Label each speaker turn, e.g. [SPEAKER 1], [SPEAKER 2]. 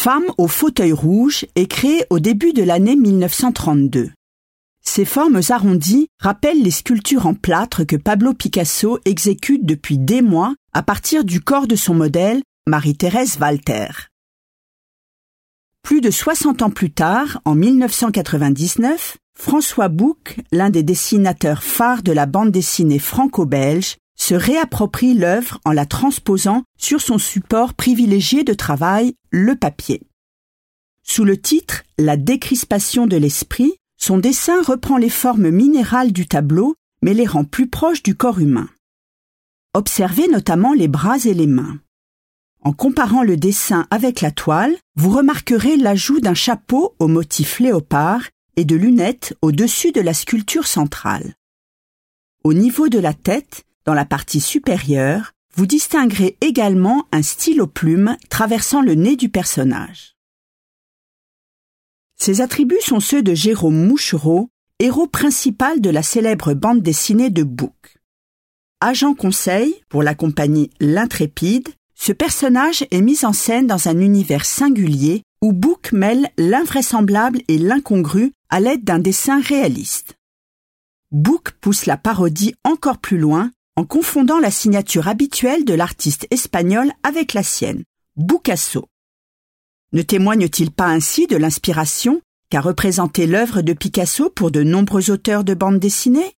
[SPEAKER 1] Femme au fauteuil rouge est créée au début de l'année 1932. Ces formes arrondies rappellent les sculptures en plâtre que Pablo Picasso exécute depuis des mois à partir du corps de son modèle, Marie-Thérèse Walter. Plus de 60 ans plus tard, en 1999, François Bouc, l'un des dessinateurs phares de la bande dessinée franco-belge, se réapproprie l'œuvre en la transposant sur son support privilégié de travail, le papier. Sous le titre La décrispation de l'esprit, son dessin reprend les formes minérales du tableau, mais les rend plus proches du corps humain. Observez notamment les bras et les mains. En comparant le dessin avec la toile, vous remarquerez l'ajout d'un chapeau au motif léopard et de lunettes au-dessus de la sculpture centrale. Au niveau de la tête, dans la partie supérieure, vous distinguerez également un stylo plume traversant le nez du personnage. Ces attributs sont ceux de Jérôme Mouchereau, héros principal de la célèbre bande dessinée de Bouc. Agent conseil pour la compagnie L'Intrépide, ce personnage est mis en scène dans un univers singulier où Bouc mêle l'invraisemblable et l'incongru à l'aide d'un dessin réaliste. Bouc pousse la parodie encore plus loin en confondant la signature habituelle de l'artiste espagnol avec la sienne, Boucasso. Ne témoigne-t-il pas ainsi de l'inspiration qu'a représentée l'œuvre de Picasso pour de nombreux auteurs de bande dessinée